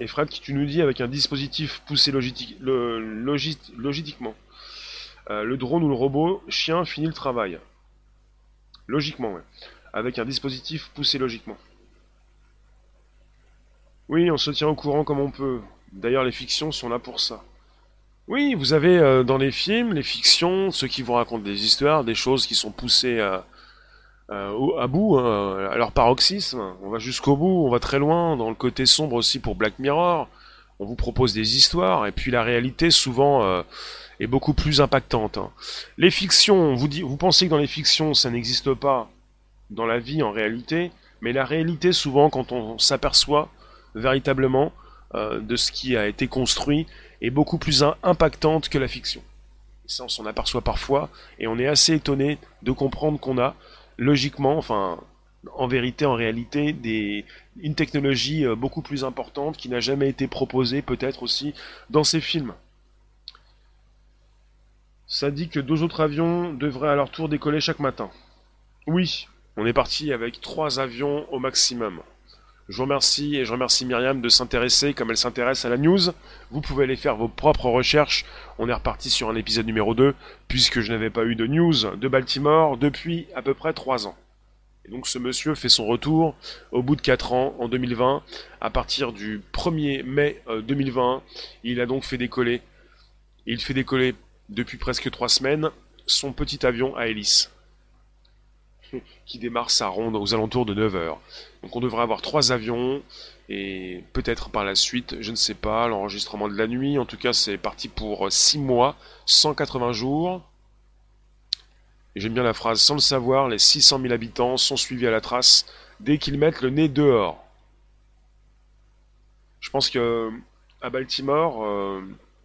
Et Fred, tu nous dis avec un dispositif poussé le, logiquement. Euh, le drone ou le robot, chien finit le travail. Logiquement, ouais avec un dispositif poussé logiquement. Oui, on se tient au courant comme on peut. D'ailleurs, les fictions sont là pour ça. Oui, vous avez euh, dans les films, les fictions, ceux qui vous racontent des histoires, des choses qui sont poussées à, euh, à bout, hein, à leur paroxysme. On va jusqu'au bout, on va très loin, dans le côté sombre aussi pour Black Mirror. On vous propose des histoires, et puis la réalité, souvent, euh, est beaucoup plus impactante. Hein. Les fictions, vous pensez que dans les fictions, ça n'existe pas? Dans la vie en réalité, mais la réalité souvent quand on s'aperçoit véritablement euh, de ce qui a été construit est beaucoup plus impactante que la fiction. ça on s'en aperçoit parfois et on est assez étonné de comprendre qu'on a logiquement, enfin en vérité, en réalité, des, une technologie euh, beaucoup plus importante qui n'a jamais été proposée peut-être aussi dans ces films. Ça dit que deux autres avions devraient à leur tour décoller chaque matin. Oui, on est parti avec trois avions au maximum. Je vous remercie et je remercie Myriam de s'intéresser comme elle s'intéresse à la news. Vous pouvez aller faire vos propres recherches. On est reparti sur un épisode numéro 2 puisque je n'avais pas eu de news de Baltimore depuis à peu près trois ans. Et donc ce monsieur fait son retour au bout de 4 ans, en 2020. À partir du 1er mai 2020, euh, il a donc fait décoller, il fait décoller depuis presque 3 semaines, son petit avion à hélice qui démarre sa ronde aux alentours de 9h. Donc on devrait avoir trois avions et peut-être par la suite, je ne sais pas, l'enregistrement de la nuit. En tout cas, c'est parti pour 6 mois, 180 jours. J'aime bien la phrase, sans le savoir, les 600 000 habitants sont suivis à la trace dès qu'ils mettent le nez dehors. Je pense que à Baltimore, euh,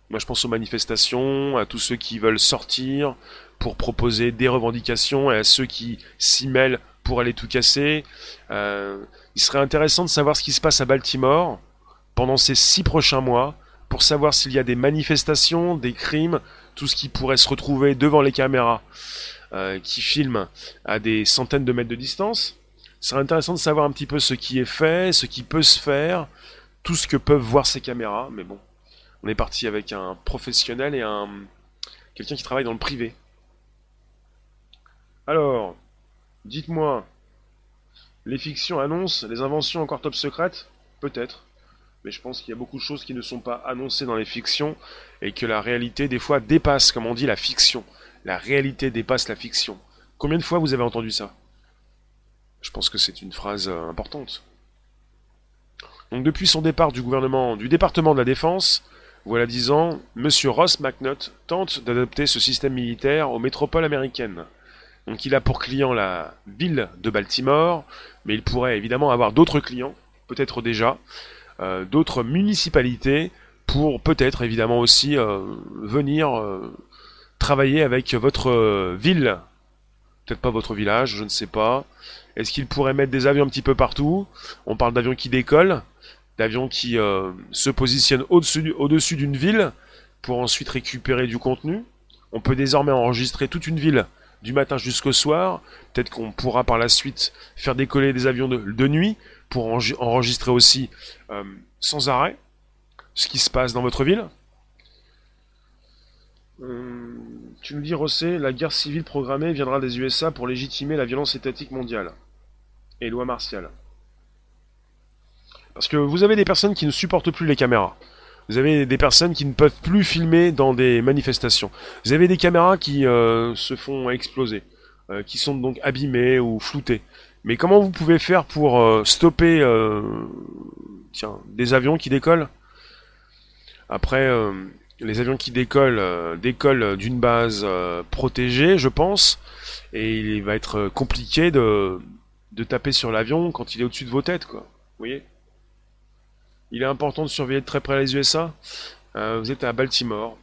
moi je pense aux manifestations, à tous ceux qui veulent sortir, pour proposer des revendications et à ceux qui s'y mêlent pour aller tout casser. Euh, il serait intéressant de savoir ce qui se passe à Baltimore pendant ces six prochains mois pour savoir s'il y a des manifestations, des crimes, tout ce qui pourrait se retrouver devant les caméras euh, qui filment à des centaines de mètres de distance, C'est intéressant de savoir un petit peu ce qui est fait, ce qui peut se faire, tout ce que peuvent voir ces caméras, mais bon, on est parti avec un professionnel et un quelqu'un qui travaille dans le privé. Alors, dites-moi, les fictions annoncent les inventions encore top secrètes? Peut-être. Mais je pense qu'il y a beaucoup de choses qui ne sont pas annoncées dans les fictions et que la réalité des fois dépasse, comme on dit, la fiction. La réalité dépasse la fiction. Combien de fois vous avez entendu ça? Je pense que c'est une phrase euh, importante. Donc depuis son départ du gouvernement, du département de la défense, voilà dix ans, M. Ross McNutt tente d'adopter ce système militaire aux métropoles américaines. Donc il a pour client la ville de Baltimore, mais il pourrait évidemment avoir d'autres clients, peut-être déjà, euh, d'autres municipalités, pour peut-être évidemment aussi euh, venir euh, travailler avec votre ville. Peut-être pas votre village, je ne sais pas. Est-ce qu'il pourrait mettre des avions un petit peu partout? On parle d'avions qui décollent, d'avions qui se positionnent au-dessus au d'une ville pour ensuite récupérer du contenu. On peut désormais enregistrer toute une ville du matin jusqu'au soir. Peut-être qu'on pourra par la suite faire décoller des avions de, nuit pour enregistrer aussi euh, sans arrêt ce qui se passe dans votre ville. Euh, tu nous dis, Rossé, la guerre civile programmée viendra des USA pour légitimer la violence étatique mondiale et loi martiale. Parce que vous avez des personnes qui ne supportent plus les caméras. Vous avez des personnes qui ne peuvent plus filmer dans des manifestations. Vous avez des caméras qui euh, se font exploser, euh, qui sont donc abîmées ou floutées. Mais comment vous pouvez faire pour euh, stopper tiens, des avions qui décollent? Après, les avions qui décollent décollent d'une base protégée, je pense, et il va être compliqué de, de taper sur l'avion quand il est au-dessus de vos têtes, quoi. Vous voyez? Il est important de surveiller de très près les USA. Euh, vous êtes à Baltimore.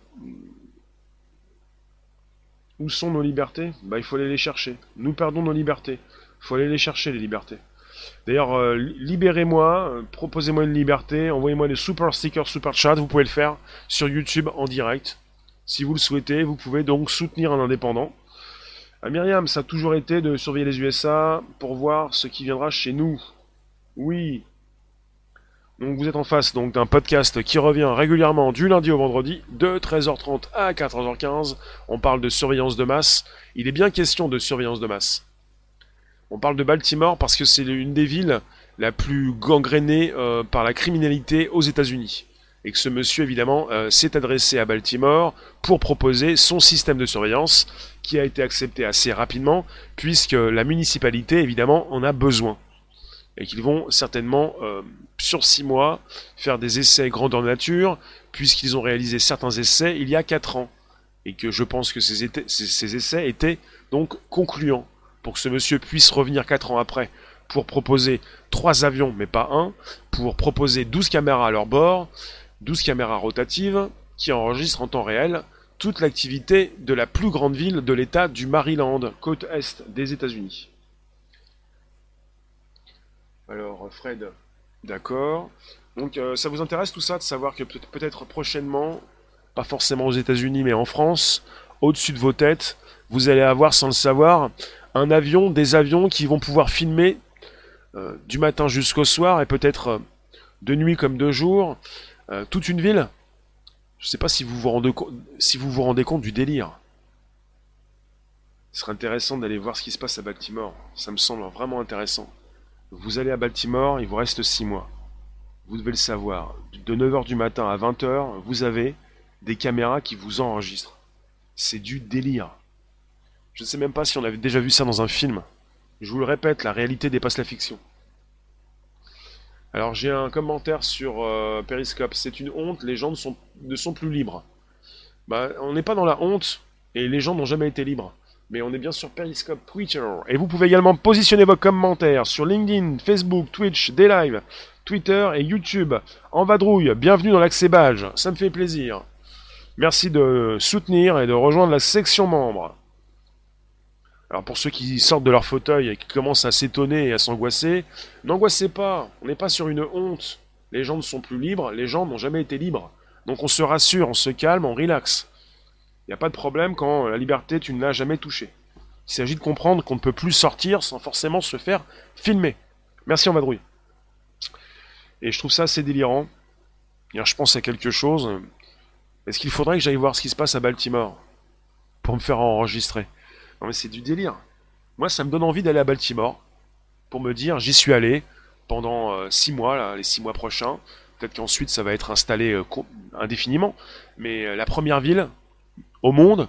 Où sont nos libertés? Bah il faut aller les chercher. Nous perdons nos libertés. Il faut aller les chercher les libertés. D'ailleurs, euh, libérez-moi, euh, proposez-moi une liberté, envoyez-moi des super stickers, super chat, vous pouvez le faire sur YouTube en direct. Si vous le souhaitez, vous pouvez donc soutenir un indépendant. Myriam, ça a toujours été de surveiller les USA pour voir ce qui viendra chez nous. Oui, donc vous êtes en face donc d'un podcast qui revient régulièrement du lundi au vendredi de 13h30 à 14h15. On parle de surveillance de masse. Il est bien question de surveillance de masse. On parle de Baltimore parce que c'est une des villes la plus gangrénée euh, par la criminalité aux États-Unis. Et que ce monsieur, évidemment, euh, s'est adressé à Baltimore pour proposer son système de surveillance qui a été accepté assez rapidement puisque la municipalité, évidemment, en a besoin et qu'ils vont certainement, euh, sur six mois, faire des essais grandeur nature, puisqu'ils ont réalisé certains essais il y a quatre ans. Et que je pense que ces, ces, essais étaient donc concluants, pour que ce monsieur puisse revenir quatre ans après pour proposer trois avions, mais pas un, pour proposer 12 caméras à leur bord, 12 caméras rotatives, qui enregistrent en temps réel toute l'activité de la plus grande ville de l'État du Maryland, côte est des États-Unis. Alors, Fred, d'accord. Donc, euh, ça vous intéresse tout ça de savoir que peut-être prochainement, pas forcément aux États-Unis, mais en France, au-dessus de vos têtes, vous allez avoir, sans le savoir, un avion, des avions qui vont pouvoir filmer euh, du matin jusqu'au soir et peut-être euh, de nuit comme de jour toute une ville. Je ne sais pas si vous vous rendez, si vous vous rendez compte du délire. Ce serait intéressant d'aller voir ce qui se passe à Baltimore. Ça me semble vraiment intéressant. Vous allez à Baltimore, il vous reste 6 mois. Vous devez le savoir. De 9h du matin à 20h, vous avez des caméras qui vous enregistrent. C'est du délire. Je ne sais même pas si on avait déjà vu ça dans un film. Je vous le répète, la réalité dépasse la fiction. Alors j'ai un commentaire sur euh, Periscope. C'est une honte, les gens ne sont, ne sont plus libres. Bah, on n'est pas dans la honte, et les gens n'ont jamais été libres mais on est bien sur Periscope, Twitter. Et vous pouvez également positionner vos commentaires sur LinkedIn, Facebook, Twitch, des Twitter et YouTube. En vadrouille, bienvenue dans l'accès badge, ça me fait plaisir. Merci de soutenir et de rejoindre la section membres. Alors pour ceux qui sortent de leur fauteuil et qui commencent à s'étonner et à s'angoisser, n'angoissez pas, on n'est pas sur une honte. Les gens ne sont plus libres, les gens n'ont jamais été libres. Donc on se rassure, on se calme, on relaxe. Il n'y a pas de problème quand la liberté, tu ne l'as jamais touchée. Il s'agit de comprendre qu'on ne peut plus sortir sans forcément se faire filmer. Merci en vadrouille. Et je trouve ça assez délirant. je pense à quelque chose. Est-ce qu'il faudrait que j'aille voir ce qui se passe à Baltimore pour me faire enregistrer? Non mais c'est du délire. Moi, ça me donne envie d'aller à Baltimore pour me dire j'y suis allé pendant 6 euh, mois, les 6 mois prochains. Peut-être qu'ensuite ça va être installé euh, indéfiniment. Mais euh, la première ville au monde,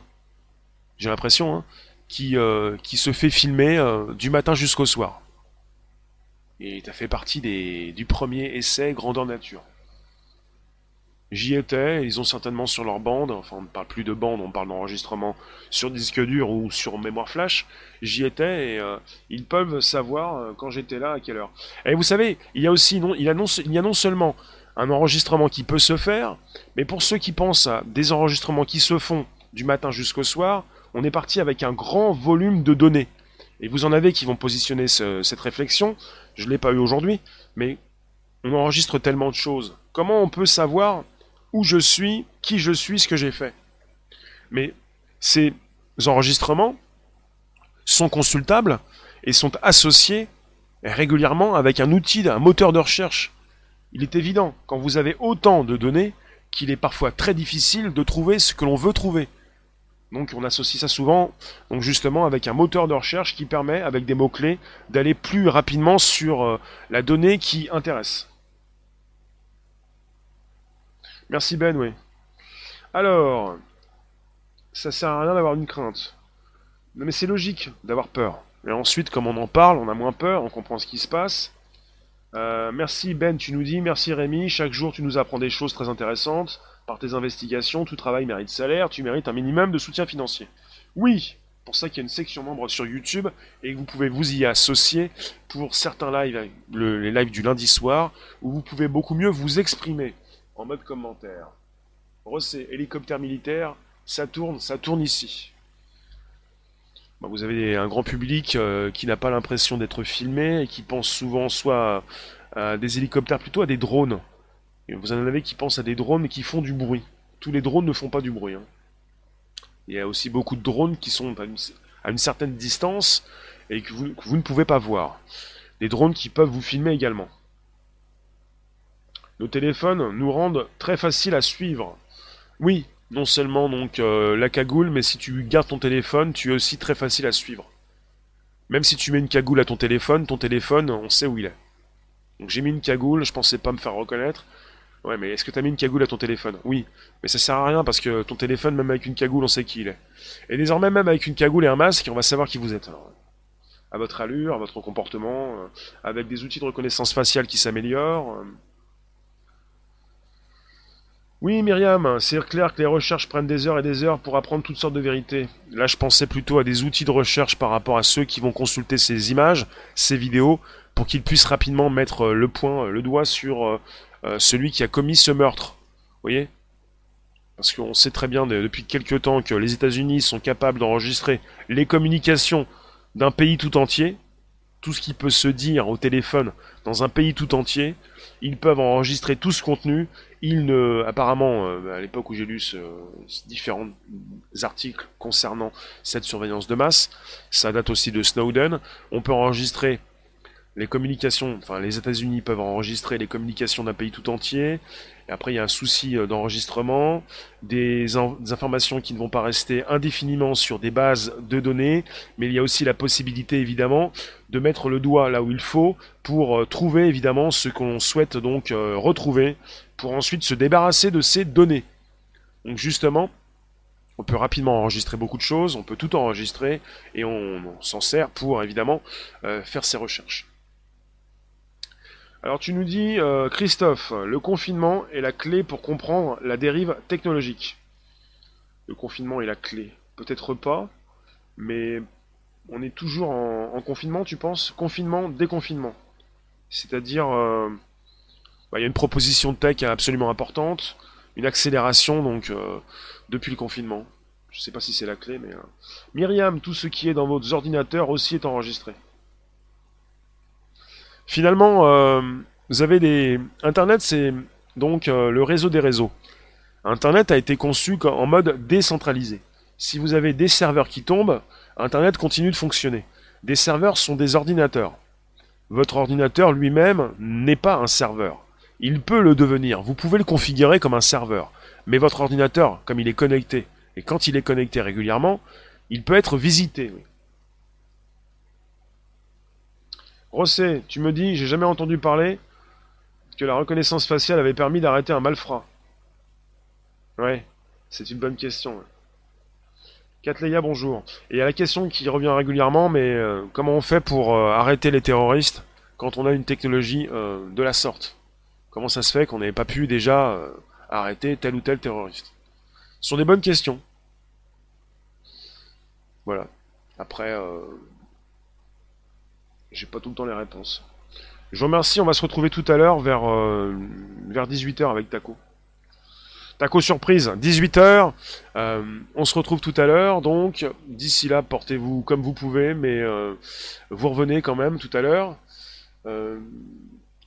j'ai l'impression, hein, qui, qui se fait filmer du matin jusqu'au soir. Et tu as fait partie du premier essai grandeur nature. J'y étais, ils ont certainement sur leur bande, enfin on ne parle plus de bande, on parle d'enregistrement sur disque dur ou sur mémoire flash, j'y étais et euh, ils peuvent savoir euh, quand j'étais là à quelle heure. Et vous savez, il y a aussi il y a non seulement un enregistrement qui peut se faire, mais pour ceux qui pensent à des enregistrements qui se font du matin jusqu'au soir, on est parti avec un grand volume de données. Et vous en avez qui vont positionner cette réflexion, je ne l'ai pas eu aujourd'hui, mais on enregistre tellement de choses. Comment on peut savoir où je suis, qui je suis, ce que j'ai fait? Mais ces enregistrements sont consultables et sont associés régulièrement avec un outil, un moteur de recherche. Il est évident, quand vous avez autant de données, qu'il est parfois très difficile de trouver ce que l'on veut trouver. Donc on associe ça souvent, donc justement avec un moteur de recherche qui permet, avec des mots-clés, d'aller plus rapidement sur euh, la donnée qui intéresse. Merci Ben, oui. Alors, ça sert à rien d'avoir une crainte. Non mais c'est logique d'avoir peur. Et ensuite, comme on en parle, on a moins peur, on comprend ce qui se passe. Euh, merci Ben, tu nous dis, merci Rémi, chaque jour tu nous apprends des choses très intéressantes. Par tes investigations, tout travail mérite salaire, tu mérites un minimum de soutien financier. Oui, pour ça qu'il y a une section membre sur YouTube et que vous pouvez vous y associer pour certains lives, les lives du lundi soir, où vous pouvez beaucoup mieux vous exprimer en mode commentaire. Rosset, hélicoptère militaire, ça tourne, ça tourne ici. Bah, vous avez un grand public euh, qui n'a pas l'impression d'être filmé et qui pense souvent soit à, des hélicoptères, plutôt à des drones. Vous en avez qui pensent à des drones qui font du bruit. Tous les drones ne font pas du bruit. Hein. Il y a aussi beaucoup de drones qui sont à une, certaine distance et que vous ne pouvez pas voir. Des drones qui peuvent vous filmer également. Nos téléphones nous rendent très faciles à suivre. Oui, non seulement donc euh, la cagoule, mais si tu gardes ton téléphone, tu es aussi très facile à suivre. Même si tu mets une cagoule à ton téléphone, ton téléphone, on sait où il est. Donc j'ai mis une cagoule, je pensais pas me faire reconnaître. Ouais, mais est-ce que t'as mis une cagoule à ton téléphone? Oui, mais ça sert à rien parce que ton téléphone, même avec une cagoule, on sait qui il est. Et désormais, même avec une cagoule et un masque, on va savoir qui vous êtes. à votre allure, à votre comportement, euh, avec des outils de reconnaissance faciale qui s'améliorent. Euh, oui, Myriam, c'est clair que les recherches prennent des heures et des heures pour apprendre toutes sortes de vérités. Là, je pensais plutôt à des outils de recherche par rapport à ceux qui vont consulter ces images, ces vidéos, pour qu'ils puissent rapidement mettre euh, le point, le doigt sur celui qui a commis ce meurtre. Vous voyez? Parce qu'on sait très bien depuis quelques temps que les États-Unis sont capables d'enregistrer les communications d'un pays tout entier, tout ce qui peut se dire au téléphone dans un pays tout entier, ils peuvent enregistrer tout ce contenu. Ils ne, apparemment, euh, à l'époque où j'ai lu différents articles concernant cette surveillance de masse, ça date aussi de Snowden. On peut enregistrer les communications, enfin les États-Unis peuvent enregistrer les communications d'un pays tout entier. Après, il y a un souci euh, d'enregistrement, des, informations qui ne vont pas rester indéfiniment sur des bases de données, mais il y a aussi la possibilité, évidemment, de mettre le doigt là où il faut pour euh, trouver, évidemment, ce qu'on souhaite donc euh, retrouver, pour ensuite se débarrasser de ces données. Donc justement, on peut rapidement enregistrer beaucoup de choses, on peut tout enregistrer, et on, s'en sert pour, évidemment, faire ses recherches. Alors tu nous dis, euh, Christophe, le confinement est la clé pour comprendre la dérive technologique. Le confinement est la clé. Peut-être pas, mais on est toujours en, confinement, tu penses? Confinement, déconfinement. C'est-à-dire, euh, bah, il y a une proposition de tech absolument importante, une accélération donc euh, depuis le confinement. Je ne sais pas si c'est la clé, mais... Myriam, tout ce qui est dans vos ordinateurs aussi est enregistré. Finalement, euh, vous avez des... Internet, c'est donc euh, le réseau des réseaux. Internet a été conçu en mode décentralisé. Si vous avez des serveurs qui tombent, Internet continue de fonctionner. Des serveurs sont des ordinateurs. Votre ordinateur lui-même n'est pas un serveur. Il peut le devenir. Vous pouvez le configurer comme un serveur. Mais votre ordinateur, comme il est connecté, et quand il est connecté régulièrement, il peut être visité. Rosset, tu me dis, j'ai jamais entendu parler que la reconnaissance faciale avait permis d'arrêter un malfrat. Ouais, c'est une bonne question. Catleya, bonjour. Et il y a la question qui revient régulièrement, mais euh, comment on fait pour euh, arrêter les terroristes quand on a une technologie euh, de la sorte? Comment ça se fait qu'on n'ait pas pu déjà arrêter tel ou tel terroriste? Ce sont des bonnes questions. Voilà. Après, j'ai pas tout le temps les réponses. Je vous remercie, on va se retrouver tout à l'heure vers, euh, vers 18h avec Taco. Taco surprise, 18h. Euh, on se retrouve tout à l'heure, donc d'ici là, portez-vous comme vous pouvez, mais euh, vous revenez quand même tout à l'heure.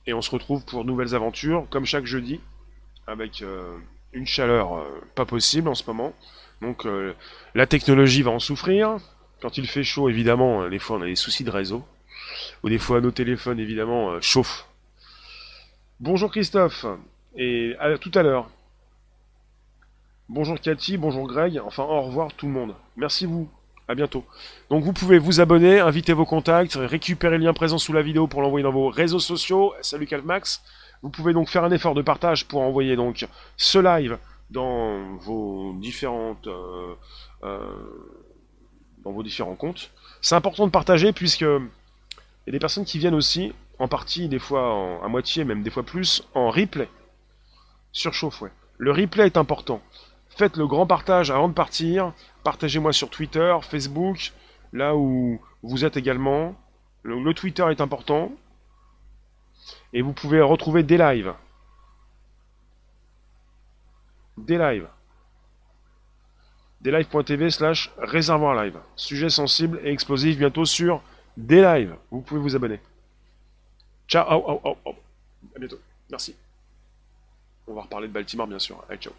et on se retrouve pour nouvelles aventures, comme chaque jeudi, avec une chaleur pas possible en ce moment. Donc la technologie va en souffrir. Quand il fait chaud, évidemment, les fois on a des soucis de réseau ou des fois nos téléphones évidemment euh, chauffent. Bonjour Christophe, et à tout à l'heure. Bonjour Cathy, bonjour Greg, enfin au revoir tout le monde. Merci vous, à bientôt. Donc vous pouvez vous abonner, inviter vos contacts, récupérer le lien présent sous la vidéo pour l'envoyer dans vos réseaux sociaux. Salut Calmax. Vous pouvez donc faire un effort de partage pour envoyer donc ce live dans vos différentes euh, euh, dans vos différents comptes. C'est important de partager puisque il y a des personnes qui viennent aussi, en partie, des fois à moitié, même des fois plus, en replay. Surchauffe, ouais. Le replay est important. Faites le grand partage avant de partir. Partagez-moi sur Twitter, Facebook, là où vous êtes également. Le, Twitter est important. Et vous pouvez retrouver des lives. Des lives. Deslives.tv slash réservoir live. Sujet sensible et explosif bientôt sur des lives. Vous pouvez vous abonner. Ciao, À bientôt. Merci. On va reparler de Baltimore, bien sûr. Allez, ciao.